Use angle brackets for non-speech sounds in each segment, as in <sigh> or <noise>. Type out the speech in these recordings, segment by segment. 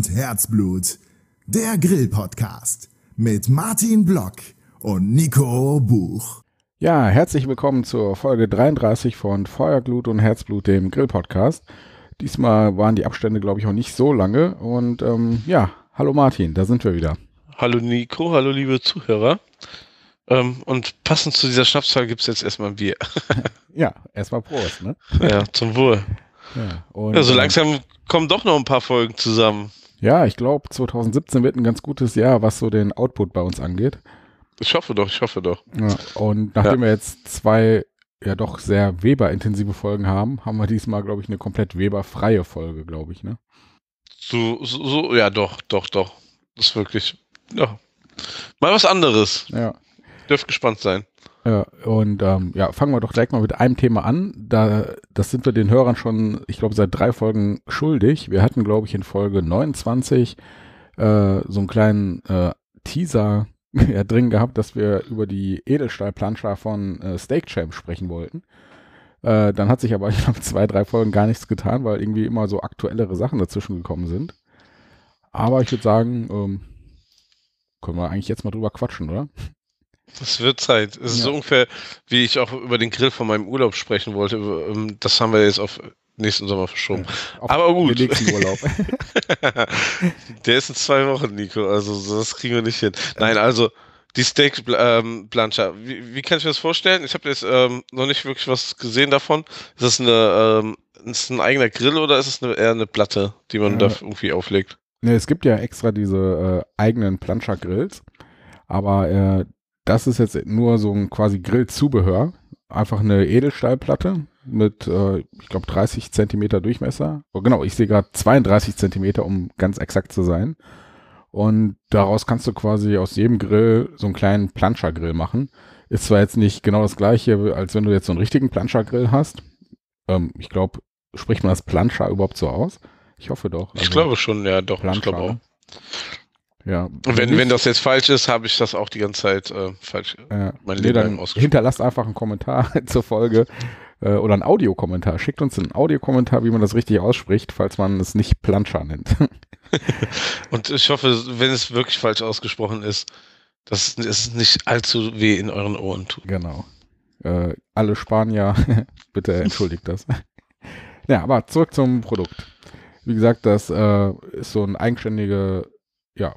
Und Herzblut. Der Grill-Podcast mit Martin Block und Nico Buch. Ja, herzlich willkommen zur Folge 33 von Feuerglut und Herzblut, dem Grill-Podcast. Diesmal waren die Abstände, glaube ich, auch nicht so lange. Und ähm, ja, hallo Martin, da sind wir wieder. Hallo Nico, hallo liebe Zuhörer. Ähm, und passend zu dieser Schnapszahl gibt es jetzt erstmal ein Bier. <laughs> ja, erstmal Prost, ne? Ja, zum Wohl. Ja, und, ja, so ähm, langsam kommen doch noch ein paar Folgen zusammen. Ja, ich glaube, 2017 wird ein ganz gutes Jahr, was so den Output bei uns angeht. Ich hoffe doch, ich hoffe doch. Ja, und nachdem ja. wir jetzt zwei ja doch sehr Weber-intensive Folgen haben, haben wir diesmal, glaube ich, eine komplett Weber-freie Folge, glaube ich, ne? So, so, so, ja, doch, doch, doch. Das ist wirklich, ja. Mal was anderes. Ja. Dürft gespannt sein. Ja, und ähm, ja, fangen wir doch direkt mal mit einem Thema an. Da, das sind wir den Hörern schon, ich glaube, seit drei Folgen schuldig. Wir hatten, glaube ich, in Folge 29 äh, so einen kleinen äh, Teaser <laughs> ja, drin gehabt, dass wir über die Edelstahlplanscher von äh, Steak Champ sprechen wollten. Äh, dann hat sich aber, <laughs> ich glaube, zwei, drei Folgen gar nichts getan, weil irgendwie immer so aktuellere Sachen dazwischen gekommen sind. Aber ich würde sagen, ähm, können wir eigentlich jetzt mal drüber quatschen, oder? Das wird Zeit. Es ist ja. so ungefähr, wie ich auch über den Grill von meinem Urlaub sprechen wollte. Ähm, das haben wir jetzt auf nächsten Sommer verschoben. Ja, Aber gut. Den nächsten Urlaub. <laughs> <laughs> Der ist in zwei Wochen, Nico. Also das kriegen wir nicht hin. Nein, also die Steak ähm, Plancha. Wie, wie, kann ich mir das vorstellen? Ich habe jetzt ähm, noch nicht wirklich was gesehen davon. Ist das eine ähm, ist ein eigener Grill oder ist es eine, eher eine Platte, die man ja. da irgendwie auflegt? Ne, es gibt ja extra diese äh, eigenen Plancha Grills, aber äh, das ist jetzt nur so ein quasi Grillzubehör. Einfach eine Edelstahlplatte mit, äh, ich glaube, 30 Zentimeter Durchmesser. Oh, genau, ich sehe gerade 32 Zentimeter, um ganz exakt zu sein. Und daraus kannst du quasi aus jedem Grill so einen kleinen Planschergrill machen. Ist zwar jetzt nicht genau das gleiche, als wenn du jetzt so einen richtigen Planschergrill hast. Ähm, ich glaube, spricht man das Planscher überhaupt so aus? Ich hoffe doch. Also ich glaube schon, ja, doch. Planscher, ich glaube auch. Ja. Und wenn, wenn das jetzt falsch ist, habe ich das auch die ganze Zeit äh, falsch äh, mein nee, Leben dann Hinterlasst einfach einen Kommentar <laughs> zur Folge äh, oder einen Audiokommentar. Schickt uns einen Audiokommentar, wie man das richtig ausspricht, falls man es nicht Planscher nennt. <laughs> Und ich hoffe, wenn es wirklich falsch ausgesprochen ist, dass es nicht allzu weh in euren Ohren tut. Genau. Äh, alle Spanier, <laughs> bitte entschuldigt das. ja, aber zurück zum Produkt. Wie gesagt, das äh, ist so ein eigenständige ja,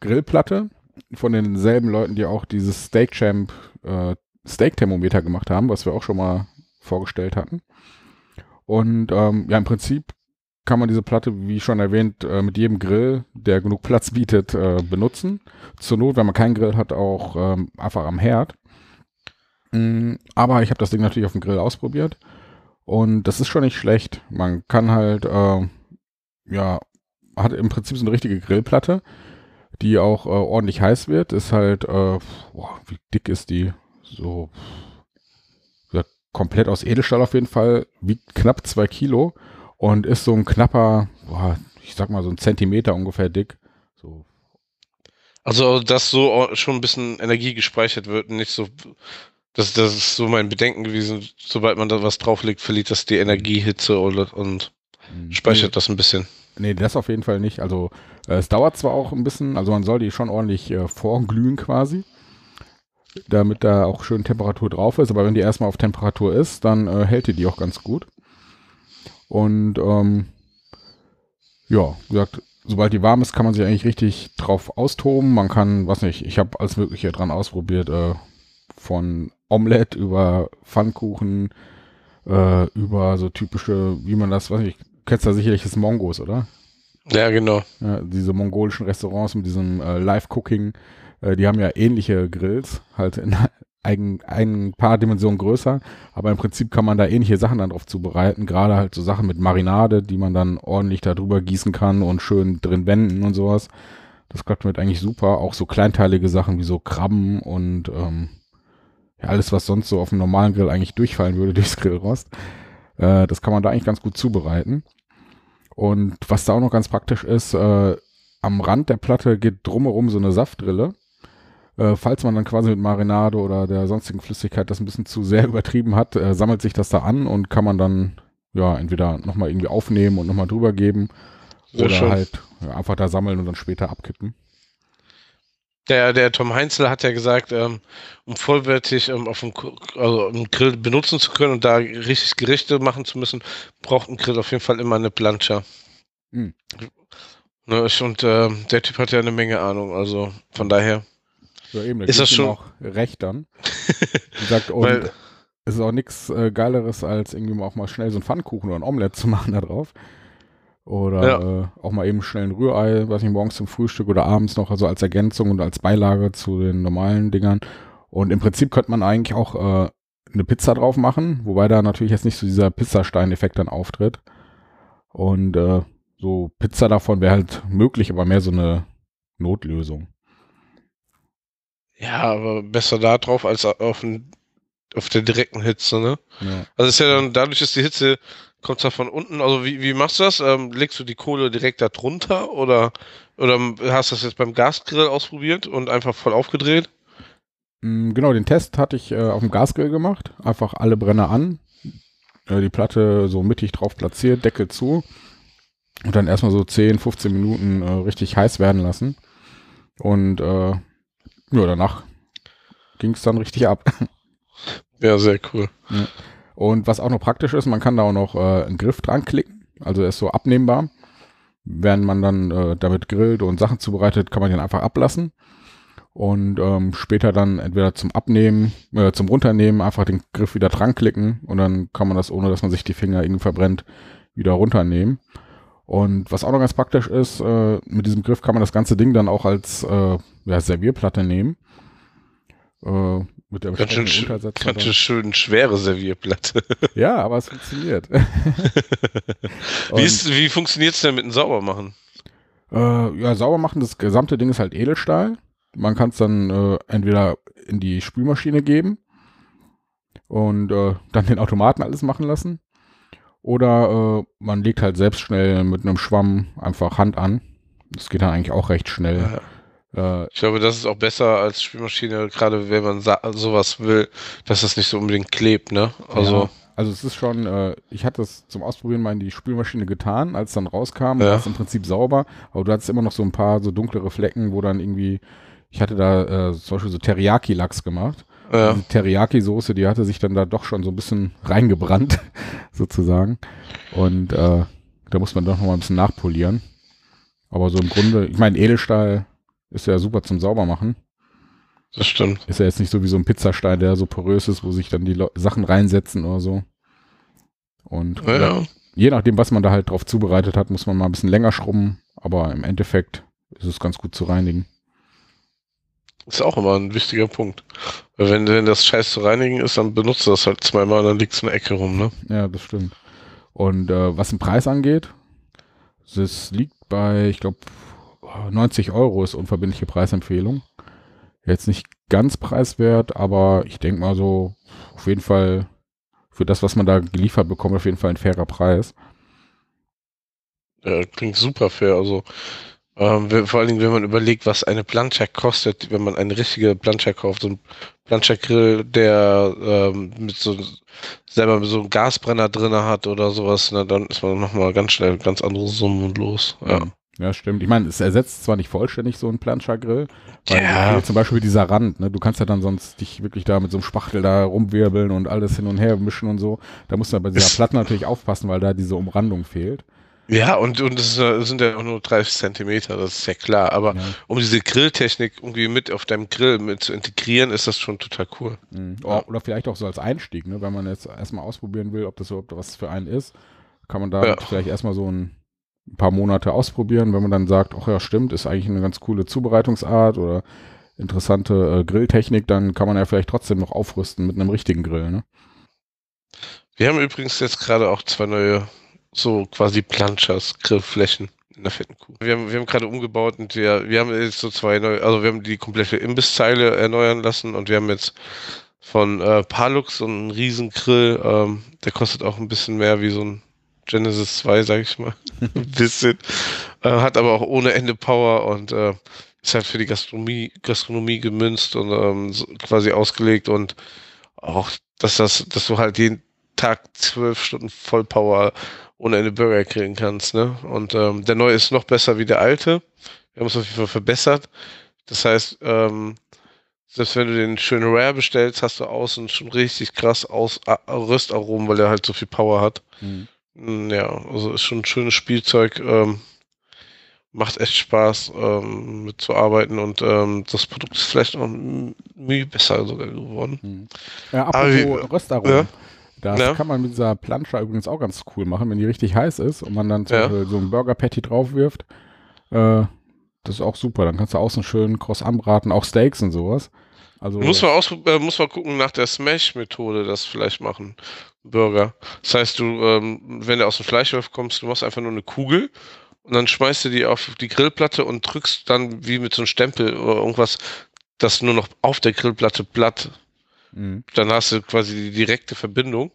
Grillplatte von denselben Leuten, die auch dieses Steak Champ äh, Steak Thermometer gemacht haben, was wir auch schon mal vorgestellt hatten. Und ähm, ja, im Prinzip kann man diese Platte, wie schon erwähnt, äh, mit jedem Grill, der genug Platz bietet, äh, benutzen. Zur Not, wenn man keinen Grill hat, auch ähm, einfach am Herd. Mm, aber ich habe das Ding natürlich auf dem Grill ausprobiert und das ist schon nicht schlecht. Man kann halt, äh, ja, hat im Prinzip so eine richtige Grillplatte die auch äh, ordentlich heiß wird. Ist halt, äh, boah, wie dick ist die? So ja, komplett aus Edelstahl auf jeden Fall, wiegt knapp zwei Kilo und ist so ein knapper, boah, ich sag mal so ein Zentimeter ungefähr dick. So. Also, dass so schon ein bisschen Energie gespeichert wird, nicht so. Das, das ist so mein Bedenken gewesen. Sobald man da was drauflegt, verliert das die Energiehitze und, und mhm. speichert das ein bisschen. Nee, das auf jeden Fall nicht. Also äh, es dauert zwar auch ein bisschen, also man soll die schon ordentlich äh, vorglühen quasi, damit da auch schön Temperatur drauf ist, aber wenn die erstmal auf Temperatur ist, dann äh, hält die die auch ganz gut. Und ähm, ja, wie gesagt, sobald die warm ist, kann man sich eigentlich richtig drauf austoben. Man kann, was nicht, ich habe alles Mögliche dran ausprobiert, äh, von Omelette über Pfannkuchen, äh, über so typische, wie man das, was ich, kennst ja sicherlich das Mongos, oder? Ja, genau. Ja, diese mongolischen Restaurants mit diesem äh, Live-Cooking, äh, die haben ja ähnliche Grills, halt in <laughs> ein, ein paar Dimensionen größer, aber im Prinzip kann man da ähnliche Sachen dann drauf zubereiten, gerade halt so Sachen mit Marinade, die man dann ordentlich da drüber gießen kann und schön drin wenden und sowas. Das klappt mit eigentlich super. Auch so kleinteilige Sachen wie so Krabben und ähm, ja, alles, was sonst so auf dem normalen Grill eigentlich durchfallen würde <laughs> durchs Grillrost. Äh, das kann man da eigentlich ganz gut zubereiten. Und was da auch noch ganz praktisch ist, äh, am Rand der Platte geht drumherum so eine Saftdrille. Äh, falls man dann quasi mit Marinade oder der sonstigen Flüssigkeit das ein bisschen zu sehr <laughs> übertrieben hat, äh, sammelt sich das da an und kann man dann ja entweder nochmal irgendwie aufnehmen und nochmal drüber geben Oder schön. halt ja, einfach da sammeln und dann später abkippen. Der, der Tom Heinzel hat ja gesagt, ähm, um vollwertig ähm, auf dem, also einen Grill benutzen zu können und da richtig Gerichte machen zu müssen, braucht ein Grill auf jeden Fall immer eine Plancha. Hm. Ne, und äh, der Typ hat ja eine Menge Ahnung, also von daher. Ja, eben, da ist das schon auch recht dann. <laughs> sagt, und Weil, es ist auch nichts äh, Geileres, als irgendwie auch mal schnell so einen Pfannkuchen oder ein Omelett zu machen da drauf. Oder ja. äh, auch mal eben schnell ein Rührei, was ich morgens zum Frühstück oder abends noch, also als Ergänzung und als Beilage zu den normalen Dingern. Und im Prinzip könnte man eigentlich auch äh, eine Pizza drauf machen, wobei da natürlich jetzt nicht so dieser Pizzastein-Effekt dann auftritt. Und äh, so Pizza davon wäre halt möglich, aber mehr so eine Notlösung. Ja, aber besser da drauf als auf, ein, auf der direkten Hitze, ne? Ja. Also ist ja dann, dadurch ist die Hitze, kommt da von unten, also wie, wie machst du das? Ähm, legst du die Kohle direkt da drunter oder, oder hast du das jetzt beim Gasgrill ausprobiert und einfach voll aufgedreht? Mm, genau, den Test hatte ich äh, auf dem Gasgrill gemacht. Einfach alle Brenner an, äh, die Platte so mittig drauf platziert, Deckel zu und dann erstmal so 10, 15 Minuten äh, richtig heiß werden lassen. Und äh, ja, danach ging es dann richtig ab. <laughs> Ja, sehr cool. Ja. Und was auch noch praktisch ist, man kann da auch noch äh, einen Griff dran klicken. Also er ist so abnehmbar. Während man dann äh, damit grillt und Sachen zubereitet, kann man den einfach ablassen. Und ähm, später dann entweder zum Abnehmen, äh, zum Runternehmen einfach den Griff wieder dran klicken und dann kann man das, ohne dass man sich die Finger irgendwie verbrennt, wieder runternehmen. Und was auch noch ganz praktisch ist, äh, mit diesem Griff kann man das ganze Ding dann auch als äh, ja, Servierplatte nehmen. Äh, mit der ganz schön, ganz schön schwere Servierplatte. <laughs> Ja, aber es funktioniert. <laughs> wie, ist, wie funktioniert es denn mit dem Saubermachen? Äh, ja, Saubermachen, das gesamte Ding ist halt Edelstahl. Man kann es dann äh, entweder in die Spülmaschine geben und äh, dann den Automaten alles machen lassen. Oder äh, man legt halt selbst schnell mit einem Schwamm einfach Hand an. Das geht dann eigentlich auch recht schnell. Ja. Äh, ich glaube, das ist auch besser als Spülmaschine, gerade wenn man sowas will, dass das nicht so unbedingt klebt, ne? Also. Ja. Also es ist schon, äh, ich hatte das zum Ausprobieren mal in die Spülmaschine getan, als es dann rauskam, ja. war es im Prinzip sauber, aber du hattest immer noch so ein paar so dunklere Flecken, wo dann irgendwie, ich hatte da äh, zum Beispiel so Teriyaki-Lachs gemacht ja. Die Teriyaki-Soße, die hatte sich dann da doch schon so ein bisschen reingebrannt, <laughs> sozusagen. Und äh, da muss man doch noch mal ein bisschen nachpolieren. Aber so im Grunde, ich meine, Edelstahl ist ja super zum Saubermachen. Das stimmt. Ist ja jetzt nicht so wie so ein Pizzastein, der so porös ist, wo sich dann die Le Sachen reinsetzen oder so. Und ja, ja. je nachdem, was man da halt drauf zubereitet hat, muss man mal ein bisschen länger schrubben. Aber im Endeffekt ist es ganz gut zu reinigen. Ist auch immer ein wichtiger Punkt. Weil wenn, wenn das Scheiß zu reinigen ist, dann benutzt du das halt zweimal und dann liegt es in der Ecke rum, ne? Ja, das stimmt. Und äh, was den Preis angeht, das liegt bei, ich glaube, 90 Euro ist unverbindliche Preisempfehlung. Jetzt nicht ganz preiswert, aber ich denke mal so, auf jeden Fall für das, was man da geliefert bekommt, auf jeden Fall ein fairer Preis. Ja, klingt super fair. Also ähm, vor allen Dingen, wenn man überlegt, was eine Plancha kostet, wenn man eine richtige Plancha kauft, so ein Plancha-Grill, der ähm, mit so selber mit so einem Gasbrenner drin hat oder sowas, ne, dann ist man nochmal ganz schnell ganz andere Summen los. Ja. Ja, stimmt. Ich meine, es ersetzt zwar nicht vollständig so einen Plancha-Grill, weil ja. zum Beispiel dieser Rand, ne, du kannst ja dann sonst dich wirklich da mit so einem Spachtel da rumwirbeln und alles hin und her mischen und so. Da musst du bei dieser Platte natürlich aufpassen, weil da diese Umrandung fehlt. Ja, und, und es sind ja auch nur 30 Zentimeter, das ist ja klar. Aber ja. um diese Grilltechnik irgendwie mit auf deinem Grill mit zu integrieren, ist das schon total cool. Mhm. Ja. Oder vielleicht auch so als Einstieg, ne? wenn man jetzt erstmal ausprobieren will, ob das überhaupt was für einen ist, kann man da ja. vielleicht erstmal so ein paar Monate ausprobieren, wenn man dann sagt, ach ja, stimmt, ist eigentlich eine ganz coole Zubereitungsart oder interessante äh, Grilltechnik, dann kann man ja vielleicht trotzdem noch aufrüsten mit einem richtigen Grill. Ne? Wir haben übrigens jetzt gerade auch zwei neue so quasi Planchas, Grillflächen in der fetten Kuh. Wir haben, wir haben gerade umgebaut und wir, wir haben jetzt so zwei neue, also wir haben die komplette Imbisszeile erneuern lassen und wir haben jetzt von äh, Palux so einen riesen Grill, ähm, der kostet auch ein bisschen mehr wie so ein Genesis 2, sag ich mal. <laughs> ein bisschen. Äh, hat aber auch ohne Ende Power und äh, ist halt für die Gastronomie, Gastronomie gemünzt und ähm, so quasi ausgelegt und auch, dass das, dass du halt jeden, Tag zwölf Stunden Vollpower ohne eine Burger kriegen kannst. Ne? Und ähm, der neue ist noch besser wie der alte. Wir haben es auf jeden Fall verbessert. Das heißt, ähm, selbst wenn du den schön Rare bestellst, hast du außen schon richtig krass aus Röstaromen, weil er halt so viel Power hat. Mhm. Ja, also ist schon ein schönes Spielzeug. Ähm, macht echt Spaß ähm, mitzuarbeiten und ähm, das Produkt ist vielleicht noch mühe besser sogar geworden. Mhm. Ja, apropos Röstaromen. Ja? Das ja. kann man mit dieser Planscher übrigens auch ganz cool machen, wenn die richtig heiß ist und man dann ja. so ein Burger Patty drauf wirft. Äh, das ist auch super. Dann kannst du außen schön kross anbraten, auch Steaks und sowas. Also muss man aus, äh, muss man gucken nach der Smash-Methode, das vielleicht machen. Burger. Das heißt, du, ähm, wenn du aus dem Fleischwolf kommst, du machst einfach nur eine Kugel und dann schmeißt du die auf die Grillplatte und drückst dann wie mit so einem Stempel oder irgendwas, das nur noch auf der Grillplatte platt. Mhm. Dann hast du quasi die direkte Verbindung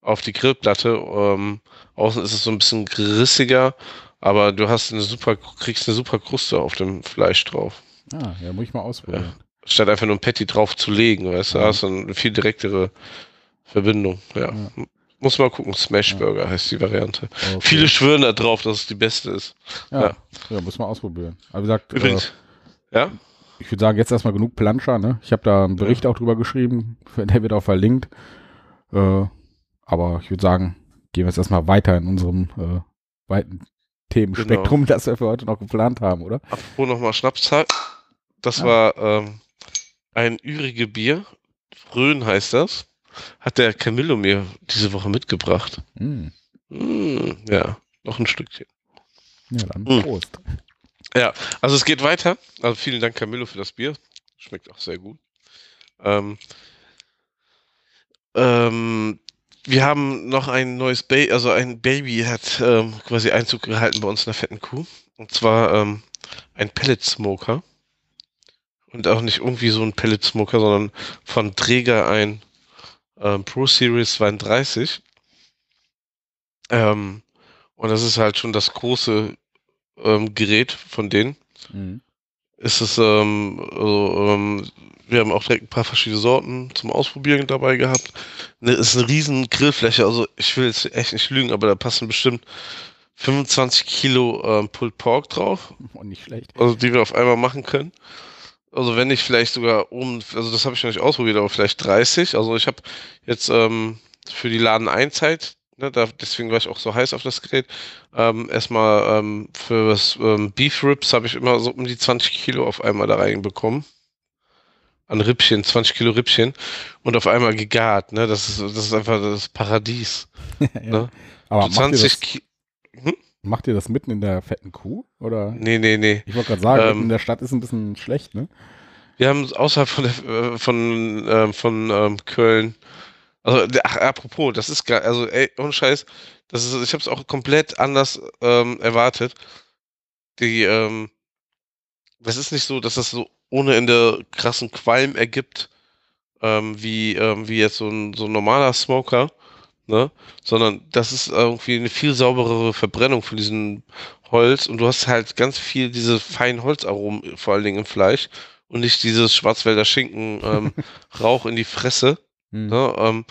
auf die Grillplatte. Ähm, außen ist es so ein bisschen rissiger, aber du hast eine super, kriegst eine super Kruste auf dem Fleisch drauf. Ah, ja, muss ich mal ausprobieren. Ja. Statt einfach nur ein Patty drauf zu legen, weißt du, ja. hast du eine viel direktere Verbindung, ja. ja. Muss mal gucken, Smashburger ja. heißt die Variante. Okay. Viele schwören da drauf, dass es die beste ist. Ja, ja. ja muss man ausprobieren. Aber wie gesagt, Übrigens, äh, ja? Ich würde sagen, jetzt erstmal genug Planscher, ne? Ich habe da einen Bericht auch drüber geschrieben, <laughs> der wird auch verlinkt. Äh, aber ich würde sagen, gehen wir jetzt erstmal weiter in unserem äh, weiten Themenspektrum, genau. das wir für heute noch geplant haben, oder? Apropos nochmal Schnapszahl. Das war ähm, ein ürige Bier. Rhön heißt das hat der Camillo mir diese Woche mitgebracht. Mm. Mm, ja, noch ein Stückchen. Ja, dann mm. Prost. Ja, also es geht weiter. Also vielen Dank, Camillo, für das Bier. Schmeckt auch sehr gut. Ähm, ähm, wir haben noch ein neues Baby, also ein Baby hat ähm, quasi Einzug gehalten bei uns in der fetten Kuh. Und zwar ähm, ein Pellet Smoker. Und auch nicht irgendwie so ein Pellet Smoker, sondern von Träger ein ähm, Pro Series 32. Ähm, und das ist halt schon das große ähm, Gerät von denen. Mhm. Ist es, ähm, also, ähm, wir haben auch direkt ein paar verschiedene Sorten zum Ausprobieren dabei gehabt. Ne, ist eine riesen Grillfläche, also ich will jetzt echt nicht lügen, aber da passen bestimmt 25 Kilo ähm, Pulled Pork drauf. Und <laughs> oh, nicht schlecht. Also die wir auf einmal machen können. Also wenn nicht vielleicht sogar um, also das habe ich noch nicht ausprobiert, aber vielleicht 30. Also ich habe jetzt ähm, für die Laden Einzeit, ne, da, deswegen war ich auch so heiß auf das Gerät, ähm, erstmal ähm, für das ähm, Beef Ribs habe ich immer so um die 20 Kilo auf einmal da reinbekommen. An Rippchen, 20 Kilo Rippchen und auf einmal gegart, ne? Das ist, das ist einfach das Paradies. <laughs> ja. ne? Aber 20 Kilo. Hm? Macht ihr das mitten in der fetten Kuh? Oder? Nee, nee, nee. Ich wollte gerade sagen, ähm, in der Stadt ist ein bisschen schlecht, ne? Wir haben außerhalb von, der, äh, von, äh, von ähm, Köln, also, ach, apropos, das ist geil, also, ey, ohne Scheiß, das ist, ich habe es auch komplett anders ähm, erwartet. Die, ähm, das ist nicht so, dass das so ohne Ende krassen Qualm ergibt, ähm, wie, ähm, wie jetzt so ein, so ein normaler Smoker, ne? Sondern das ist irgendwie eine viel sauberere Verbrennung von diesem Holz und du hast halt ganz viel diese feinen Holzaromen, vor allen Dingen im Fleisch und nicht dieses Schwarzwälder Schinken ähm, <laughs> Rauch in die Fresse. Mhm. Ne? Ähm,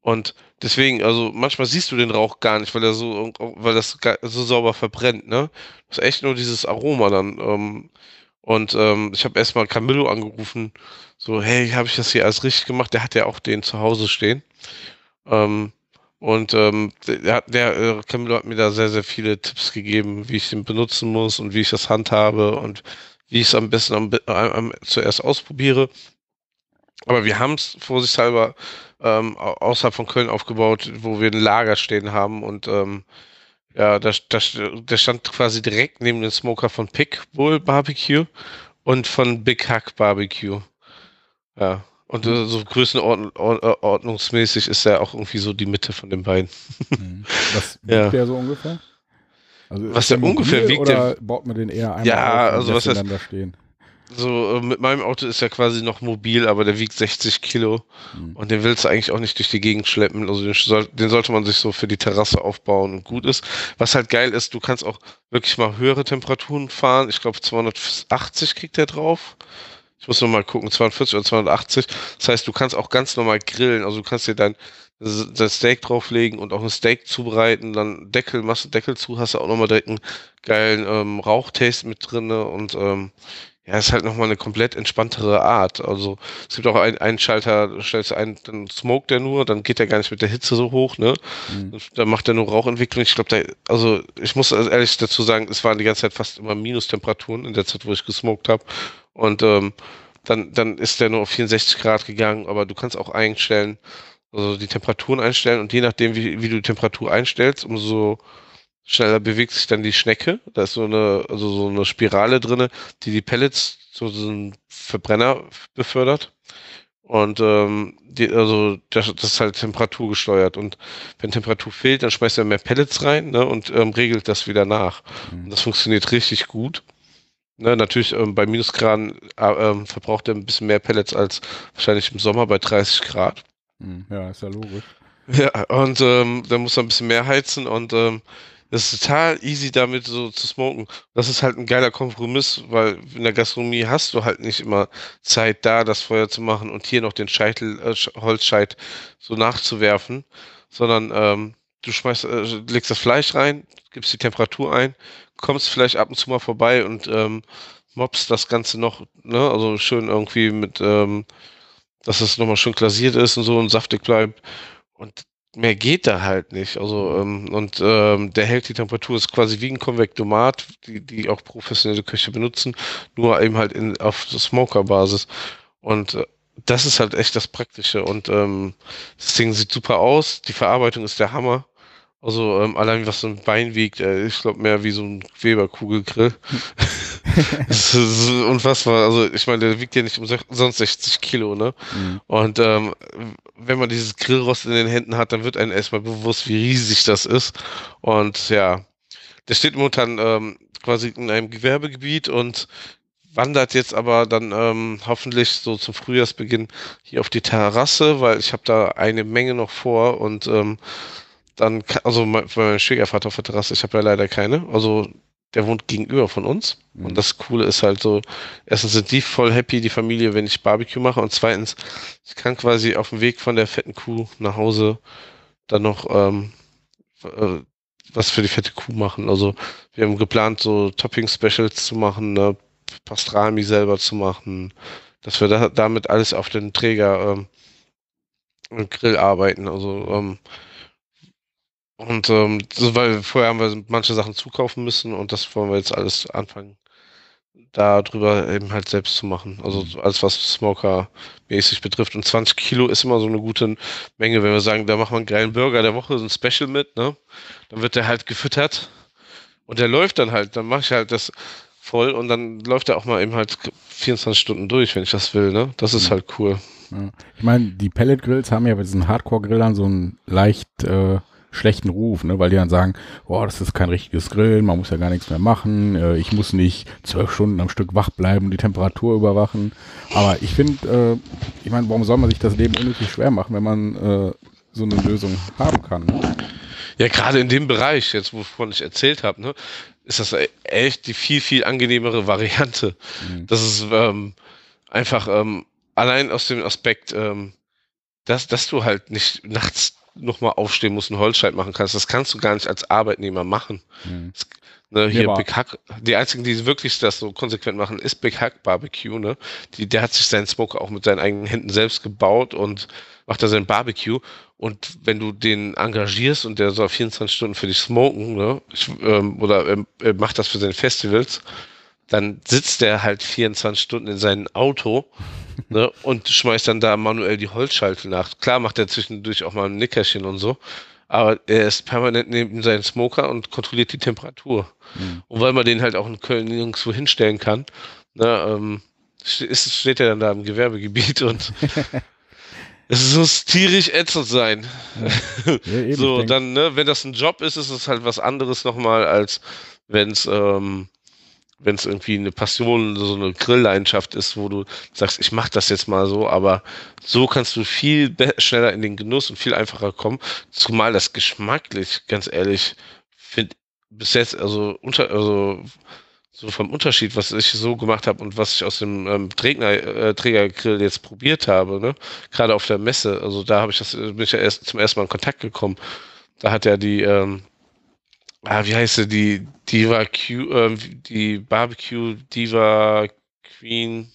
und deswegen, also manchmal siehst du den Rauch gar nicht, weil er so, weil das so sauber verbrennt, ne? Das ist echt nur dieses Aroma dann. Ähm, und ähm, ich habe erstmal Camillo angerufen, so, hey, habe ich das hier alles richtig gemacht? Der hat ja auch den zu Hause stehen. Ähm, und ähm, der, der äh, Camillo hat mir da sehr, sehr viele Tipps gegeben, wie ich den benutzen muss und wie ich das handhabe und wie ich es am besten am, am, zuerst ausprobiere. Aber wir haben es vorsichtshalber ähm, außerhalb von Köln aufgebaut, wo wir ein Lager stehen haben und ähm, ja, da, da, der stand quasi direkt neben dem Smoker von Pickbull Barbecue und von Big Hack Barbecue. Ja, und äh, so größenordnungsmäßig ist er auch irgendwie so die Mitte von den beiden. Mhm. Was <laughs> wiegt ja. der so ungefähr? Also was der ungefähr wiegt, oder baut man den eher einmal ja, auf, also was heißt, stehen? So, äh, mit meinem Auto ist er quasi noch mobil, aber der wiegt 60 Kilo mhm. und den willst du eigentlich auch nicht durch die Gegend schleppen. Also den, soll, den, sollte man sich so für die Terrasse aufbauen und gut ist. Was halt geil ist, du kannst auch wirklich mal höhere Temperaturen fahren. Ich glaube 280 kriegt er drauf. Ich muss noch mal gucken, 240 oder 280. Das heißt, du kannst auch ganz normal grillen. Also du kannst dir dein, das Steak drauflegen und auch ein Steak zubereiten, dann Deckel, machst du Deckel zu, hast du auch nochmal direkt einen geilen ähm, Rauchtaste mit drin und ähm, ja, ist halt nochmal eine komplett entspanntere Art. Also es gibt auch einen, einen Schalter, stellst einen, dann smoke der nur, dann geht der gar nicht mit der Hitze so hoch, ne? Mhm. Dann macht er nur Rauchentwicklung. Ich glaube, da, also ich muss also ehrlich dazu sagen, es waren die ganze Zeit fast immer Minustemperaturen in der Zeit, wo ich gesmoked habe. Und ähm, dann, dann ist der nur auf 64 Grad gegangen, aber du kannst auch einstellen, also die Temperaturen einstellen und je nachdem, wie, wie du die Temperatur einstellst, umso schneller bewegt sich dann die Schnecke. Da ist so eine, also so eine Spirale drinne, die die Pellets zu so einem Verbrenner befördert. Und ähm, die, also das, das ist halt Temperatur gesteuert. Und wenn Temperatur fehlt, dann schmeißt er mehr Pellets rein ne, und ähm, regelt das wieder nach. Mhm. Und das funktioniert richtig gut. Ne, natürlich ähm, bei Minusgraden äh, ähm, verbraucht er ein bisschen mehr Pellets als wahrscheinlich im Sommer bei 30 Grad. Mhm. Ja, ist ja logisch. Ja, und ähm, dann muss er ein bisschen mehr heizen und ähm, das ist total easy damit so zu smoken. Das ist halt ein geiler Kompromiss, weil in der Gastronomie hast du halt nicht immer Zeit da, das Feuer zu machen und hier noch den Scheitel, äh, Holzscheit so nachzuwerfen, sondern ähm, du schmeißt, äh, legst das Fleisch rein, gibst die Temperatur ein, kommst vielleicht ab und zu mal vorbei und ähm, mobst das Ganze noch, ne, also schön irgendwie mit, ähm, dass es nochmal schön glasiert ist und so und saftig bleibt. Und mehr geht da halt nicht. Also, ähm, und ähm, der hält die Temperatur, ist quasi wie ein Konvektomat, die, die auch professionelle Köche benutzen, nur eben halt in, auf Smoker-Basis. Und äh, das ist halt echt das Praktische. Und ähm, das Ding sieht super aus, die Verarbeitung ist der Hammer. Also ähm, allein was so ein Bein wiegt, äh, ich glaube mehr wie so ein Weber-Kugelgrill. <laughs> <laughs> das ist unfassbar. Also ich meine, der wiegt ja nicht umsonst 60 Kilo, ne? Mhm. Und ähm, wenn man dieses Grillrost in den Händen hat, dann wird einem erstmal bewusst, wie riesig das ist. Und ja, der steht momentan ähm, quasi in einem Gewerbegebiet und wandert jetzt aber dann ähm, hoffentlich so zum Frühjahrsbeginn hier auf die Terrasse, weil ich habe da eine Menge noch vor und ähm, dann, also mein, mein Schwiegervater auf der Terrasse, ich habe ja leider keine. Also der wohnt gegenüber von uns. Mhm. Und das Coole ist halt so, erstens sind die voll happy, die Familie, wenn ich Barbecue mache. Und zweitens, ich kann quasi auf dem Weg von der fetten Kuh nach Hause dann noch ähm, äh, was für die fette Kuh machen. Also wir haben geplant, so Topping-Specials zu machen, ne? Pastrami selber zu machen, dass wir da, damit alles auf den Träger ähm, Grill arbeiten. Also ähm, und ähm, so, weil vorher haben wir manche Sachen zukaufen müssen und das wollen wir jetzt alles anfangen, darüber eben halt selbst zu machen. Also mhm. alles, was Smoker-mäßig betrifft. Und 20 Kilo ist immer so eine gute Menge, wenn wir sagen, da machen wir einen geilen Burger der Woche, so ein Special mit, ne? Dann wird der halt gefüttert und der läuft dann halt. Dann mache ich halt das voll und dann läuft er auch mal eben halt 24 Stunden durch, wenn ich das will, ne? Das ist mhm. halt cool. Ja. Ich meine, die Pellet-Grills haben ja bei diesen Hardcore-Grillern so ein leicht äh, schlechten Ruf, ne, weil die dann sagen, boah, das ist kein richtiges Grillen, man muss ja gar nichts mehr machen, äh, ich muss nicht zwölf Stunden am Stück wach bleiben und die Temperatur überwachen. Aber ich finde, äh, ich meine, warum soll man sich das Leben unnötig schwer machen, wenn man äh, so eine Lösung haben kann? Ne? Ja, gerade in dem Bereich, jetzt wovon ich erzählt habe, ne, ist das echt die viel, viel angenehmere Variante. Mhm. Das ist ähm, einfach ähm, allein aus dem Aspekt, ähm, dass, dass du halt nicht nachts nochmal aufstehen musst, einen Holzscheit machen kannst. Das kannst du gar nicht als Arbeitnehmer machen. Mhm. Das, ne, hier ja, Big Hack, die einzigen, die wirklich das so konsequent machen, ist Big Hack Barbecue. Ne? Die, der hat sich seinen Smoker auch mit seinen eigenen Händen selbst gebaut und macht da sein Barbecue. Und wenn du den engagierst und der soll 24 Stunden für dich smoken, ne? Ich, ähm, oder ähm, macht das für seine Festivals, dann sitzt der halt 24 Stunden in seinem Auto ne, und schmeißt dann da manuell die Holzschaltel nach. Klar macht er zwischendurch auch mal ein Nickerchen und so, aber er ist permanent neben seinem Smoker und kontrolliert die Temperatur. Mhm. Und weil man den halt auch in Köln nirgendwo hinstellen kann, ne, ähm, ist, steht er dann da im Gewerbegebiet und <laughs> es muss tierisch ätzend sein. Ja. <laughs> Ja, so, dann, ne, wenn das ein Job ist, ist es halt was anderes nochmal, als wenn es ähm, wenn es irgendwie eine Passion, so eine Grillleidenschaft ist, wo du sagst, ich mache das jetzt mal so, aber so kannst du viel schneller in den Genuss und viel einfacher kommen. Zumal das geschmacklich, ganz ehrlich, finde bis jetzt, also unter, also so vom Unterschied, was ich so gemacht habe und was ich aus dem ähm, Träger, äh, Trägergrill jetzt probiert habe, ne? Gerade auf der Messe, also da habe ich das, bin ich ja erst zum ersten Mal in Kontakt gekommen. Da hat ja die, ähm, ah, wie heißt sie, die Diva Q, äh, die Barbecue Diva Queen.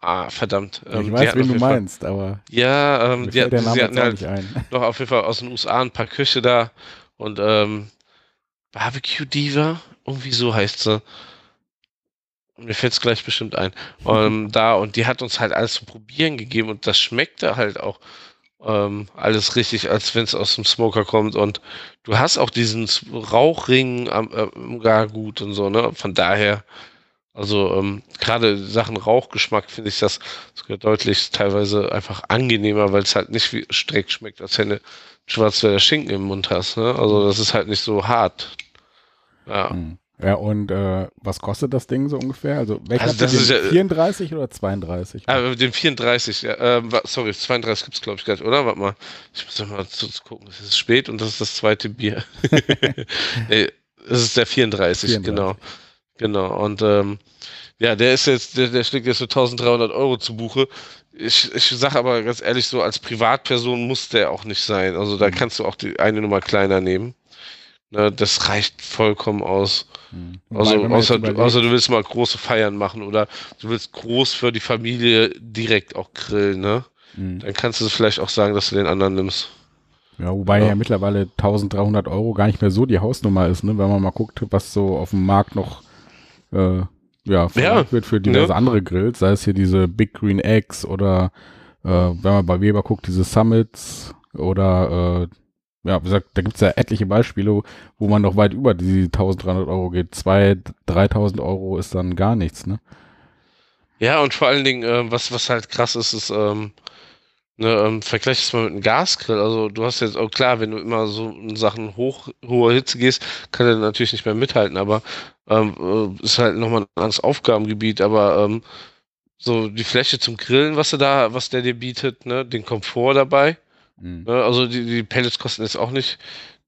Ah, verdammt. Ähm, ich weiß, wen du meinst, aber. Ja, ähm, die, der sie hatten halt noch auf jeden Fall aus den USA ein paar Küche da und ähm, Barbecue Diva, irgendwie so heißt sie. Mir fällt es gleich bestimmt ein. <laughs> Ähm, da und die hat uns halt alles zu probieren gegeben und das schmeckte halt auch ähm, alles richtig, als wenn es aus dem Smoker kommt und du hast auch diesen Rauchring am, äh, gar gut und so, ne? Von daher, also ähm, gerade Sachen Rauchgeschmack finde ich das sogar deutlich teilweise einfach angenehmer, weil es halt nicht wie Streck schmeckt, als wenn du Schwarzwälder Schinken im Mund hast, ne? Also das ist halt nicht so hart. Ja. Hm. Ja, und äh, was kostet das Ding so ungefähr? Also, welcher also das ist ja, 34 oder 32? Ah, den 34, ja. Äh, sorry, 32 gibt es, glaube ich, gleich, oder? Warte mal. Ich muss mal zu, zu gucken. Es ist spät und das ist das zweite Bier. <laughs> nee, es ist der 34, 34. genau. Genau. Und ähm, ja, der ist jetzt, der, der schlägt jetzt so 1300 Euro zu Buche. Ich, ich sag aber ganz ehrlich, so als Privatperson muss der auch nicht sein. Also da mhm. kannst du auch die eine Nummer kleiner nehmen. Ne, das reicht vollkommen aus. Mhm. Also, außer, du, außer du willst mal große Feiern machen oder du willst groß für die Familie direkt auch grillen, ne? Mhm. Dann kannst du vielleicht auch sagen, dass du den anderen nimmst. Ja, wobei ja. ja mittlerweile 1300 Euro gar nicht mehr so die Hausnummer ist, ne? Wenn man mal guckt, was so auf dem Markt noch äh, ja, ja. wird für diverse ja. andere Grills, sei es hier diese Big Green Eggs oder äh, wenn man bei Weber guckt, diese Summits oder äh, ja, wie gesagt, da gibt es ja etliche Beispiele, wo man noch weit über die 1300 Euro geht. 2.000, 3.000 Euro ist dann gar nichts, ne? Ja, und vor allen Dingen, äh, was, was halt krass ist, ist, ähm, ne, ähm, vergleich es mal mit einem Gasgrill. Also du hast jetzt auch klar, wenn du immer so in Sachen hoch, hohe Hitze gehst, kann er natürlich nicht mehr mithalten, aber ähm, äh, ist halt nochmal ein anderes Aufgabengebiet, aber ähm, so die Fläche zum Grillen, was er da, was der dir bietet, ne, den Komfort dabei Mhm. Ne, also die, die Pellets kosten jetzt auch nicht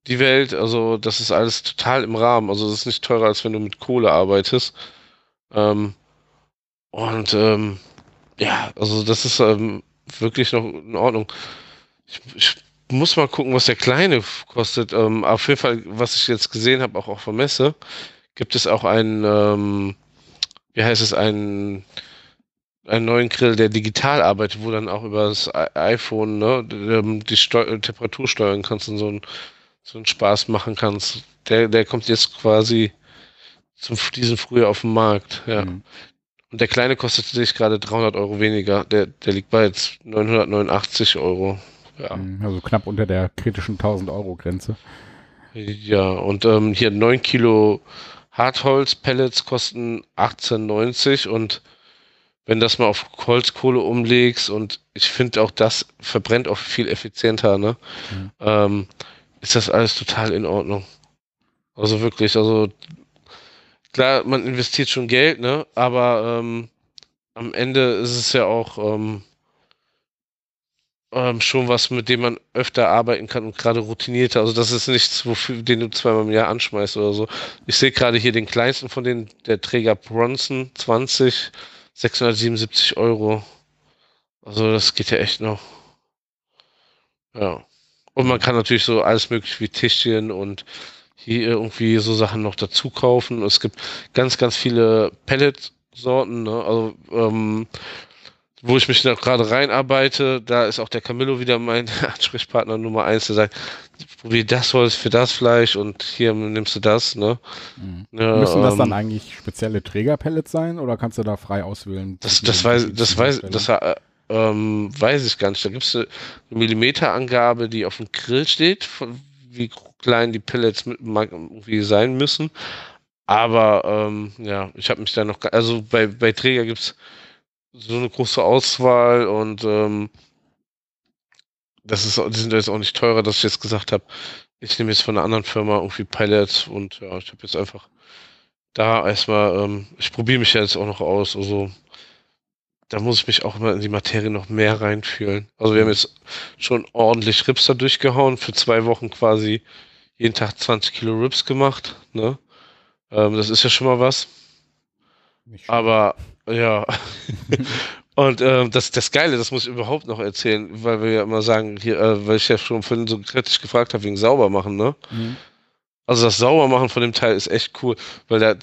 die Welt. Also das ist alles total im Rahmen. Also das ist nicht teurer, als wenn du mit Kohle arbeitest. Ähm, und ähm, ja, also das ist ähm, wirklich noch in Ordnung. Ich, ich, muss mal gucken, was der kleine kostet. Ähm, auf jeden Fall, was ich jetzt gesehen habe, auch auf der Messe, gibt es auch einen, ähm, wie heißt es, einen einen neuen Grill, der digital arbeitet, wo dann auch über das iPhone ne, ähm, die Steu Temperatur steuern kannst und so, ein, so einen Spaß machen kannst. Der, der kommt jetzt quasi zum diesen Frühjahr auf den Markt. Ja. Mhm. Und der kleine kostet sich gerade 300 Euro weniger. Der, der liegt bei jetzt 989 Euro. Ja. Mhm, also knapp unter der kritischen 1000 Euro Grenze. Ja, und ähm, hier 9 Kilo Hartholz-Pellets kosten 18,90 und wenn das mal auf Holzkohle umlegst und ich finde auch das verbrennt auch viel effizienter, ne? Mhm. Ähm, ist das alles total in Ordnung. Also wirklich, also klar, man investiert schon Geld, ne? Aber ähm, am Ende ist es ja auch ähm, ähm, schon was, mit dem man öfter arbeiten kann und gerade routinierter. Also das ist nichts, wofür den du zweimal im Jahr anschmeißt oder so. Ich sehe gerade hier den kleinsten von denen, der Träger Bronson 20 677 Euro. Also das geht ja echt noch. Ja. Und man kann natürlich so alles mögliche wie Tischchen und hier irgendwie so Sachen noch dazu kaufen. Es gibt ganz, ganz viele Pellet-Sorten. Ne? Also ähm, wo ich mich da gerade reinarbeite, da ist auch der Camillo wieder mein <laughs> Ansprechpartner Nummer eins, der sagt, probier das Holz für das Fleisch und hier nimmst du das, ne? Mhm. Ja, Müssen das ähm, dann eigentlich spezielle Trägerpellets sein oder kannst du da frei auswählen? Das, das weiß, das weiß, das äh, ähm, weiß ich gar nicht. Da gibt es eine Millimeterangabe, die auf dem Grill steht, von, wie klein die Pellets mit, irgendwie sein müssen. Aber ähm, ja, ich habe mich da noch, also bei, bei Träger gibt es so eine große Auswahl und ähm, das ist, die sind jetzt auch nicht teurer, dass ich jetzt gesagt habe, ich nehme jetzt von einer anderen Firma irgendwie Pellets und ja, ich habe jetzt einfach da erstmal, ähm, ich probiere mich ja jetzt auch noch aus, also da muss ich mich auch mal in die Materie noch mehr reinfühlen. Also wir haben jetzt schon ordentlich Rips da durchgehauen, für zwei Wochen quasi jeden Tag 20 Kilo Rips gemacht, ne? Ähm, das ist ja schon mal was. Aber ja. <laughs> Und ähm, das, das Geile, das muss ich überhaupt noch erzählen, weil wir ja immer sagen, hier, äh, weil ich ja schon vorhin so kritisch gefragt habe wegen Saubermachen, ne? Mhm. Also das Saubermachen von dem Teil ist echt cool, weil der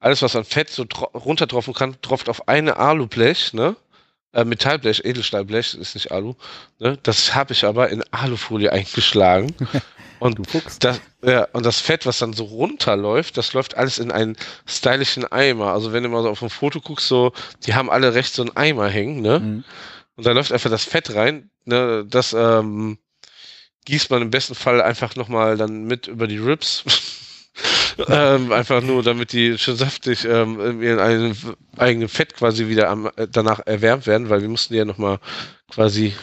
alles, was an Fett so runtertropfen kann, tropft auf eine Alublech, ne? Äh, Metallblech, Edelstahlblech, ist nicht Alu. Ne? Das habe ich aber in Alufolie eingeschlagen. <laughs> Und das, ja, und das Fett, was dann so runterläuft, das läuft alles in einen stylischen Eimer. Also wenn du mal so auf ein Foto guckst, so, die haben alle rechts so einen Eimer hängen, ne? Mhm. Und da läuft einfach das Fett rein, ne? Das ähm, gießt man im besten Fall einfach nochmal dann mit über die Ribs. <laughs> ähm, einfach nur, damit die schön saftig ähm, in ihrem eigenen Fett quasi wieder am, äh, danach erwärmt werden, weil wir mussten die ja nochmal quasi,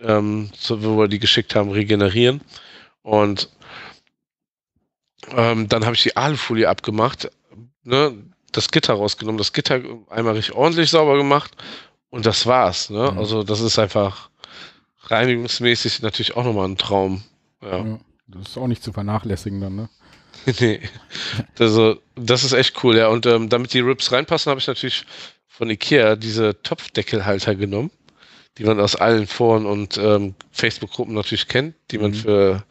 ähm, so, wo wir die geschickt haben, regenerieren. Und ähm, dann habe ich die Alufolie abgemacht, ne, das Gitter rausgenommen, das Gitter einmal richtig ordentlich sauber gemacht und das war's. Ne? Mhm. Also das ist einfach reinigungsmäßig natürlich auch nochmal ein Traum. Ja. ja. das ist auch nicht zu vernachlässigen dann, ne? <laughs> nee. Also, das ist echt cool, ja. Und ähm, damit die Rips reinpassen, habe ich natürlich von Ikea diese Topfdeckelhalter genommen die man aus allen Foren und ähm, Facebook-Gruppen natürlich kennt, die man mhm. für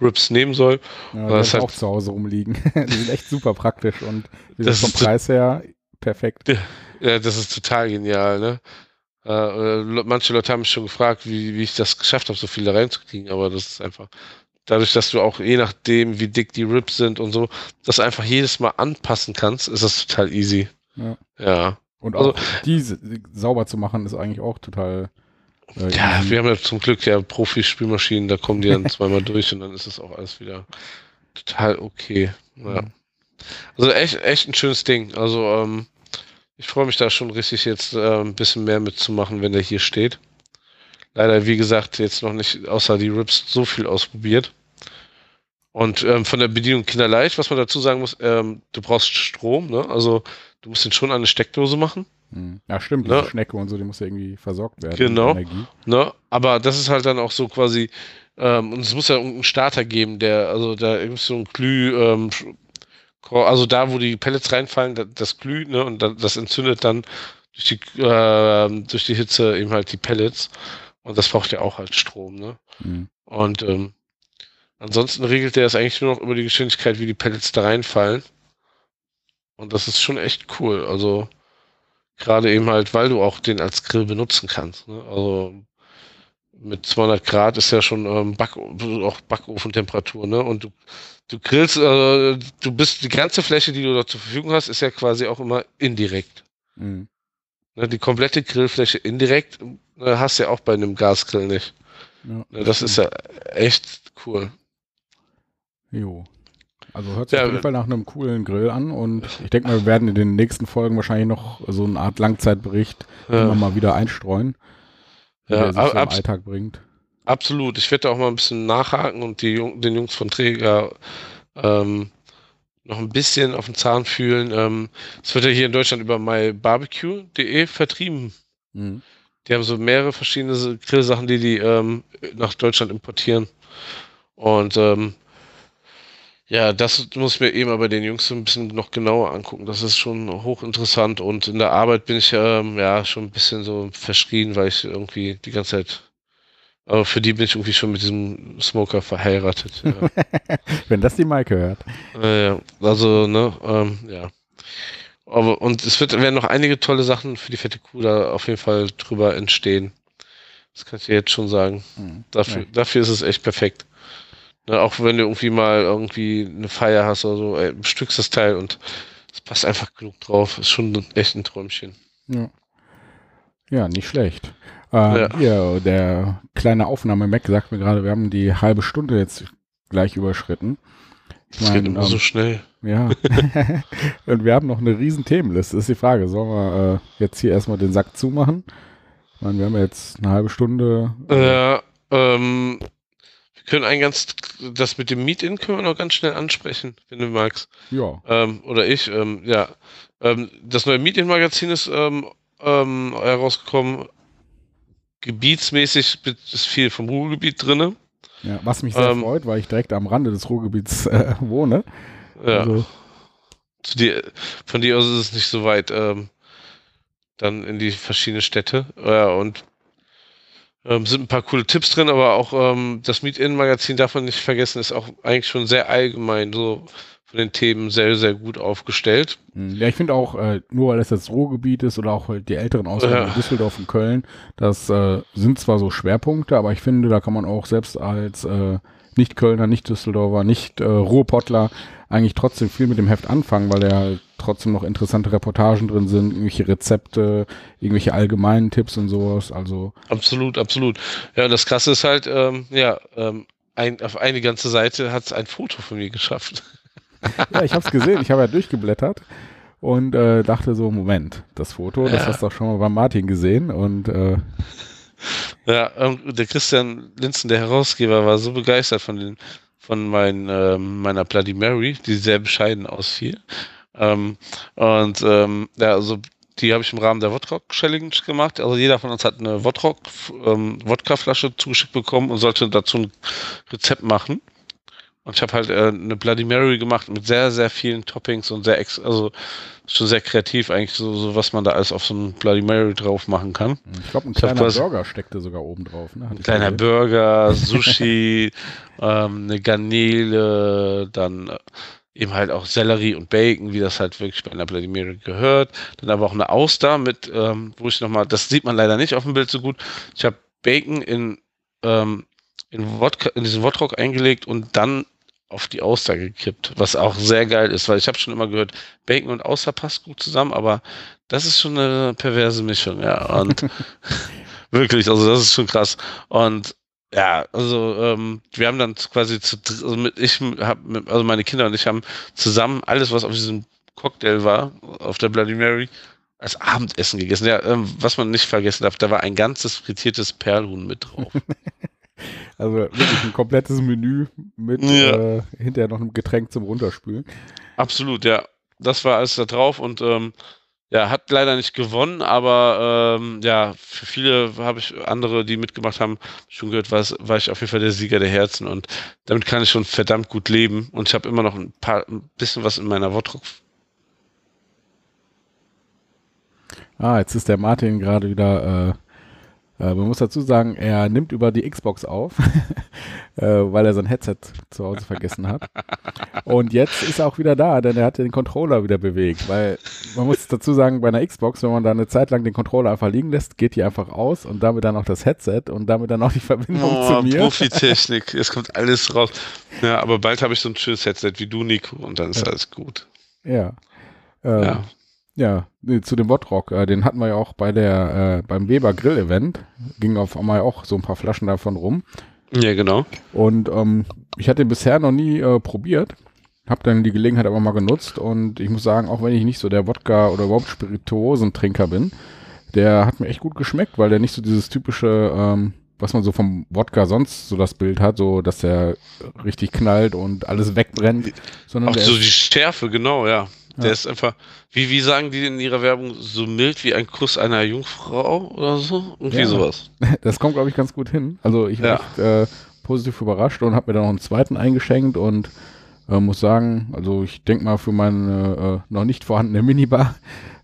Rips nehmen soll. Ja, das halt, auch zu Hause rumliegen. <laughs> die sind echt super praktisch und das vom Preis her perfekt. Ja, das ist total genial, ne? Äh, manche Leute haben mich schon gefragt, wie, wie ich das geschafft habe, so viel da reinzukriegen, aber das ist einfach dadurch, dass du auch je nachdem, wie dick die Rips sind und so, das einfach jedes Mal anpassen kannst, ist das total easy. Ja. ja. Und auch also, die sauber zu machen, ist eigentlich auch total ja, wir haben ja zum Glück ja Profi-Spielmaschinen, da kommen die dann <laughs> zweimal durch und dann ist es auch alles wieder total okay. Ja. Also echt, echt ein schönes Ding. Also ähm, ich freue mich da schon richtig jetzt äh, ein bisschen mehr mitzumachen, wenn der hier steht. Leider, wie gesagt, jetzt noch nicht außer die Rips so viel ausprobiert. Und ähm, von der Bedienung kinderleicht, was man dazu sagen muss, ähm, du brauchst Strom, ne? Also du musst den schon an eine Steckdose machen. Hm. Ja, stimmt, diese ne? Schnecke und so, die muss ja irgendwie versorgt werden. Genau. Ne? Aber das ist halt dann auch so quasi, ähm, und es muss ja einen Starter geben, der, also da ist so ein Glüh, ähm, also da, wo die Pellets reinfallen, das Glüh, ne, und das entzündet dann durch die, äh, durch die Hitze eben halt die Pellets. Und das braucht ja auch halt Strom, ne? Mhm. Und ähm, ansonsten regelt der es eigentlich nur noch über die Geschwindigkeit, wie die Pellets da reinfallen. Und das ist schon echt cool. Also Gerade eben halt, weil du auch den als Grill benutzen kannst. Ne? Also mit 200 Grad ist ja schon ähm, Back, auch Backofentemperatur, ne? Und du, du grillst, äh, du bist die ganze Fläche, die du da zur Verfügung hast, ist ja quasi auch immer indirekt. Mhm. Ne, die komplette Grillfläche indirekt äh, hast du ja auch bei einem Gasgrill nicht. Ja, ne, das ist ja echt cool. Jo. Also hört sich ja, auf jeden Fall nach einem coolen Grill an und ich denke mal, wir werden in den nächsten Folgen wahrscheinlich noch so eine Art Langzeitbericht ja. immer mal wieder einstreuen, ja, der sich so im Alltag bringt. Absolut. Ich werde auch mal ein bisschen nachhaken und die, den Jungs von Träger ähm, noch ein bisschen auf den Zahn fühlen. Ähm, es wird ja hier in Deutschland über mybarbecue.de vertrieben. Mhm. Die haben so mehrere verschiedene Grillsachen, die die ähm, nach Deutschland importieren. Und ähm, ja, das muss ich mir eben aber den Jungs so ein bisschen noch genauer angucken. Das ist schon hochinteressant und in der Arbeit bin ich ähm, ja schon ein bisschen so verschrien, weil ich irgendwie die ganze Zeit. Aber für die bin ich irgendwie schon mit diesem Smoker verheiratet. Ja. <laughs> Wenn das die Maike hört. Äh, also, ne, ähm, ja. Aber, und es wird, werden noch einige tolle Sachen für die fette Kuh da auf jeden Fall drüber entstehen. Das kann ich dir jetzt schon sagen. Mhm. Dafür, ja. dafür ist es echt perfekt. Ne, auch wenn du irgendwie mal irgendwie eine Feier hast oder so, ey, bestückst das Teil und es passt einfach genug drauf. Ist schon echt ein Träumchen. Ja, ja nicht schlecht. Äh, ja. Hier, der kleine Aufnahme-Mac sagt mir gerade, wir haben die halbe Stunde jetzt gleich überschritten. Ich das mein, geht immer ähm, so schnell. Ja. <laughs> und wir haben noch eine riesen Themenliste. Ist die Frage, sollen wir äh, jetzt hier erstmal den Sack zumachen? Ich meine, wir haben jetzt eine halbe Stunde. Ja, ähm, können ein ganz, das mit dem Meet-In können wir noch ganz schnell ansprechen, wenn du magst. Ja. Ähm, oder ich, ähm, ja. Ähm, das neue Meet-In-Magazin ist ähm, ähm, herausgekommen. Gebietsmäßig ist viel vom Ruhrgebiet drin. Ja, was mich sehr ähm, freut, weil ich direkt am Rande des Ruhrgebiets äh, <laughs> wohne. Ja. Also, dir, von dir aus ist es nicht so weit, dann in die verschiedenen Städte. Ja, und ähm, sind ein paar coole Tipps drin, aber auch ähm, das Meet-In-Magazin darf man nicht vergessen, ist auch eigentlich schon sehr allgemein so von den Themen sehr, sehr gut aufgestellt. Hm, ja, ich finde auch, äh, nur weil es das Ruhrgebiet ist oder auch die älteren Ausgaben ja. Düsseldorf und Köln, das äh, sind zwar so Schwerpunkte, aber ich finde, da kann man auch selbst als äh, Nicht-Kölner, Nicht-Düsseldorfer, Nicht-Ruhrpottler eigentlich trotzdem viel mit dem Heft anfangen, weil da trotzdem noch interessante Reportagen drin sind, irgendwelche Rezepte, irgendwelche allgemeinen Tipps und sowas. Also absolut, absolut. Ja, das Krasse ist halt, ähm, ja, ähm, ein, auf eine ganze Seite hat es ein Foto von mir geschafft. <laughs> ja, ich habe es gesehen. Ich habe ja durchgeblättert und äh, dachte so, Moment, das Foto, das hast du doch schon mal bei Martin gesehen und äh, ja, ähm, der Christian Linzen, der Herausgeber, war so begeistert von den von mein, äh, meiner Bloody Mary, die sehr bescheiden ausfiel. Ähm, und ähm, ja, also die habe ich im Rahmen der Wodrock Challenge gemacht. Also jeder von uns hat eine Wodrock ähm, Wodka-Flasche zugeschickt bekommen und sollte dazu ein Rezept machen. Und ich habe halt äh, eine Bloody Mary gemacht mit sehr, sehr vielen Toppings und sehr, ex also schon sehr kreativ eigentlich, so, so was man da alles auf so ein Bloody Mary drauf machen kann. Ich glaube, ein kleiner ich Burger steckte sogar oben drauf. Ne? Ein kleiner gesehen. Burger, <laughs> Sushi, ähm, eine Garnele, dann äh, eben halt auch Sellerie und Bacon, wie das halt wirklich bei einer Bloody Mary gehört. Dann aber auch eine Auster mit, ähm, wo ich nochmal, das sieht man leider nicht auf dem Bild so gut. Ich habe Bacon in, ähm, in, Wodka, in diesen Wodrock eingelegt und dann auf die Auster gekippt, was auch sehr geil ist, weil ich habe schon immer gehört, Bacon und Auster passt gut zusammen, aber das ist schon eine perverse Mischung, ja. Und <laughs> <laughs> wirklich, also das ist schon krass. Und ja, also ähm, wir haben dann quasi zu, also mit, ich habe, also meine Kinder und ich haben zusammen alles, was auf diesem Cocktail war, auf der Bloody Mary, als Abendessen gegessen. Ja, ähm, was man nicht vergessen darf, da war ein ganzes frittiertes Perlhuhn mit drauf. <laughs> Also wirklich ein komplettes Menü mit ja. äh, hinterher noch einem Getränk zum Runterspülen. Absolut, ja. Das war alles da drauf und ähm, ja, hat leider nicht gewonnen, aber ähm, ja, für viele habe ich andere, die mitgemacht haben, schon gehört, war, war ich auf jeden Fall der Sieger der Herzen und damit kann ich schon verdammt gut leben und ich habe immer noch ein paar, ein bisschen was in meiner Wortdruck. Ah, jetzt ist der Martin gerade wieder äh, man muss dazu sagen, er nimmt über die Xbox auf, <laughs> äh, weil er sein Headset zu Hause vergessen hat. Und jetzt ist er auch wieder da, denn er hat den Controller wieder bewegt. Weil man muss dazu sagen, bei einer Xbox, wenn man da eine Zeit lang den Controller einfach liegen lässt, geht die einfach aus und damit dann auch das Headset und damit dann auch die Verbindung oh, zu mir. Profitechnik, <laughs> es kommt alles raus. Ja, aber bald habe ich so ein schönes Headset wie du, Nico, und dann ist ja. alles gut. Ja. Ähm, ja. Ja, nee, zu dem Wodrock, äh, den hatten wir ja auch bei der, äh, beim Weber Grill Event. Ging auf einmal auch so ein paar Flaschen davon rum. Ja, genau. Und ähm, ich hatte den bisher noch nie äh, probiert. Hab dann die Gelegenheit aber mal genutzt und ich muss sagen, auch wenn ich nicht so der Wodka oder überhaupt Spirituosentrinker bin, der hat mir echt gut geschmeckt, weil der nicht so dieses typische, ähm, was man so vom Wodka sonst so das Bild hat, so dass der richtig knallt und alles wegbrennt. Sondern auch so die Schärfe, genau, ja. Der ja. ist einfach, wie, wie sagen die in ihrer Werbung, so mild wie ein Kuss einer Jungfrau oder so? Irgendwie ja. sowas. <laughs> Das kommt, glaube ich, ganz gut hin. Also ich war ja. echt äh, positiv überrascht und habe mir dann noch einen zweiten eingeschenkt und äh, muss sagen, also ich denke mal für meine äh, noch nicht vorhandene Minibar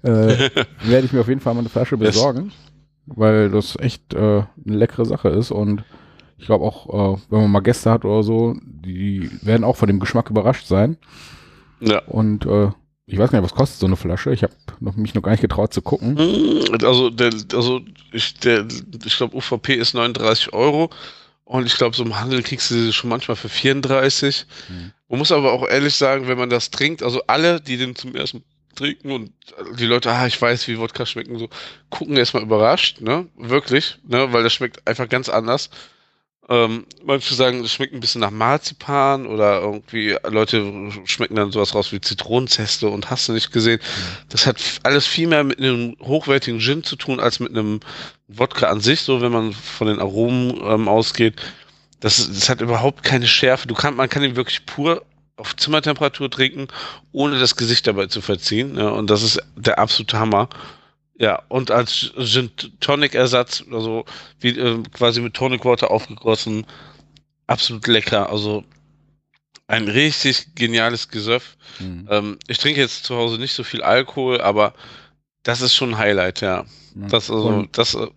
äh, <laughs> werde ich mir auf jeden Fall mal eine Flasche besorgen, weil das echt äh, eine leckere Sache ist und ich glaube auch, äh, wenn man mal Gäste hat oder so, die werden auch von dem Geschmack überrascht sein. Ja. Und äh, ich weiß gar nicht, was kostet so eine Flasche. Ich habe noch, mich noch gar nicht getraut zu gucken. Hm, also, der, also ich, ich glaube, UVP ist 39 Euro. Und ich glaube, so im Handel kriegst du sie schon manchmal für 34. Mhm. Man muss aber auch ehrlich sagen, wenn man das trinkt, also alle, die den zum ersten trinken und die Leute, ah, ich weiß, wie Wodka schmecken, so, gucken erstmal überrascht, ne? Wirklich, ne? Weil das schmeckt einfach ganz anders. Ähm, manche sagen, es schmeckt ein bisschen nach Marzipan oder irgendwie Leute schmecken dann sowas raus wie Zitronenzeste und hast du nicht gesehen. Das hat alles viel mehr mit einem hochwertigen Gin zu tun als mit einem Wodka an sich, so wenn man von den Aromen ähm, ausgeht. Das, das hat überhaupt keine Schärfe. Du kann, man kann ihn wirklich pur auf Zimmertemperatur trinken, ohne das Gesicht dabei zu verziehen. Ja, und das ist der absolute Hammer. Ja, und als Gin Tonic Ersatz, also wie äh, quasi mit Tonic Water aufgegossen, absolut lecker. Also Ein richtig geniales Gesöff. Mhm. Ähm, ich trinke jetzt zu Hause nicht so viel Alkohol, aber das ist schon ein Highlight, ja. Das, also, das äh,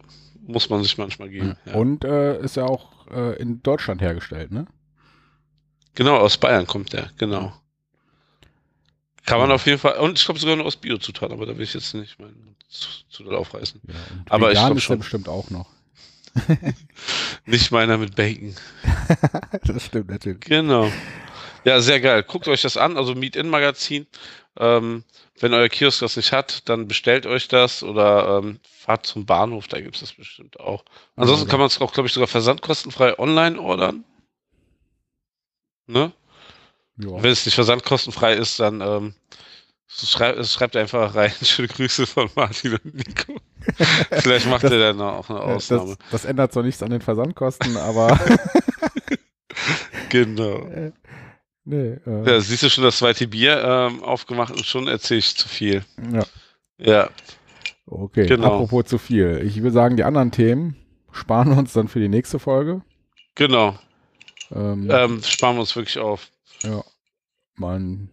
muss man sich manchmal geben. Ja. Und äh, ist ja auch äh, in Deutschland hergestellt, ne? Genau, aus Bayern kommt der, genau. Kann man auf jeden Fall, und ich glaube sogar nur aus Biozutaten, aber da will ich jetzt nicht meinen zu, zu doll aufreißen. Ja, aber ich glaube schon. bestimmt auch noch. <laughs> <laughs> nicht meiner mit Bacon. <laughs> das stimmt natürlich. Genau. Ja, sehr geil. Guckt euch das an, also Meet-In-Magazin. Ähm, wenn euer Kiosk das nicht hat, dann bestellt euch das oder ähm, fahrt zum Bahnhof, da gibt es das bestimmt auch. Ansonsten kann man es auch, glaube ich, sogar versandkostenfrei online ordern. Ne? Wenn es nicht versandkostenfrei ist, dann ähm, schreibt, schreibt einfach rein. <laughs> Schöne Grüße von Martin und Nico. <laughs> Vielleicht macht das, er dann auch eine Ausnahme. Das, das ändert zwar nichts an den Versandkosten, <laughs> aber. genau. Äh, nee, äh. Ja, siehst du schon das zweite Bier ähm, aufgemacht und schon erzähle ich zu viel. Ja. Ja. Okay, genau. apropos zu viel. Ich will sagen, die anderen Themen sparen wir uns dann für die nächste Folge. Genau. Ähm, ähm, sparen wir uns wirklich auf. Ja. Mein,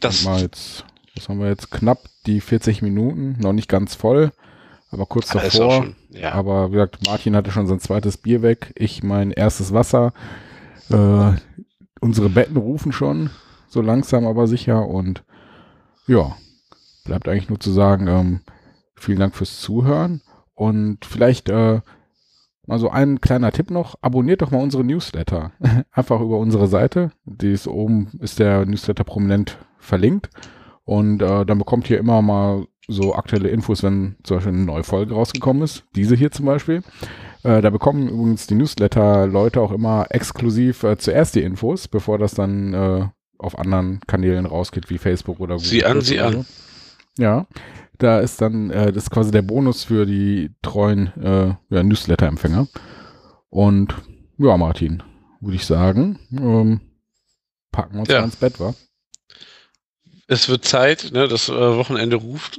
das mal jetzt, was haben wir jetzt? Knapp die 40 Minuten, noch nicht ganz voll, aber kurz davor. Schon, ja. Aber wie gesagt, Martin hatte schon sein zweites Bier weg, ich mein erstes Wasser. Äh, unsere Betten rufen schon, so langsam aber sicher und ja, bleibt eigentlich nur zu sagen, ähm, vielen Dank fürs Zuhören und vielleicht äh, mal so ein kleiner Tipp noch, abonniert doch mal unsere Newsletter. <laughs> Einfach über unsere Seite. Die ist oben, ist der Newsletter prominent verlinkt. Und äh, dann bekommt ihr immer mal so aktuelle Infos, wenn zum Beispiel eine neue Folge rausgekommen ist. Diese hier zum Beispiel. Äh, da bekommen übrigens die Newsletter-Leute auch immer exklusiv äh, zuerst die Infos, bevor das dann äh, auf anderen Kanälen rausgeht, wie Facebook oder Google. Sie an, sie an. Ja. Da ist dann, äh, das ist quasi der Bonus für die treuen äh, ja, Newsletter-Empfänger. Und ja, Martin, würde ich sagen, ähm, packen wir uns ja. ins Bett, wa? Es wird Zeit, ne, das äh, Wochenende ruft.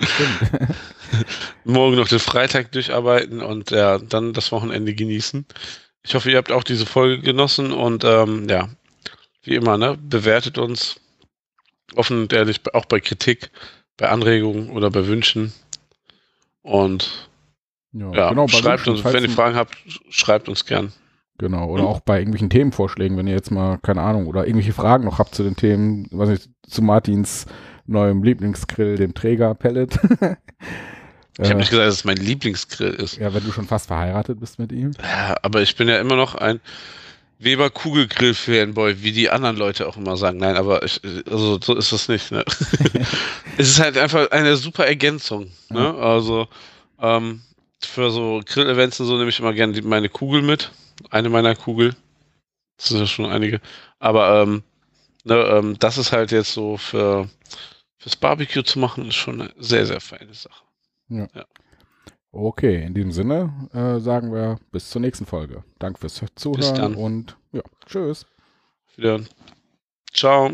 Stimmt. <laughs> Morgen noch den Freitag durcharbeiten und ja, dann das Wochenende genießen. Ich hoffe, ihr habt auch diese Folge genossen und ähm, ja, wie immer, ne, bewertet uns offen und ehrlich, auch bei Kritik bei Anregungen oder bei Wünschen. Und ja, ja genau, schreibt uns, wenn ihr Fragen habt, schreibt uns gern. Genau, oder mhm. auch bei irgendwelchen Themenvorschlägen, wenn ihr jetzt mal, keine Ahnung, oder irgendwelche Fragen noch habt zu den Themen, was ich, zu Martins neuem Lieblingsgrill, dem Träger-Pellet. <laughs> ich habe nicht gesagt, dass es mein Lieblingsgrill ist. Ja, wenn du schon fast verheiratet bist mit ihm. Ja, aber ich bin ja immer noch ein Weber Kugelgrill Fanboy, wie die anderen Leute auch immer sagen. Nein, aber ich, also so ist das nicht. Ne? <laughs> <laughs> es ist halt einfach eine super Ergänzung. Ne? Also ähm, für so Grill-Events und so nehme ich immer gerne die, meine Kugel mit. Eine meiner Kugel. Das sind ja schon einige. Aber ähm, ne, ähm, das ist halt jetzt so für fürs Barbecue zu machen, ist schon eine sehr, sehr feine Sache. Ja. ja. Okay, in diesem Sinne äh, sagen wir bis zur nächsten Folge. Danke fürs Zuhören und ja, tschüss. Wieder. Ciao.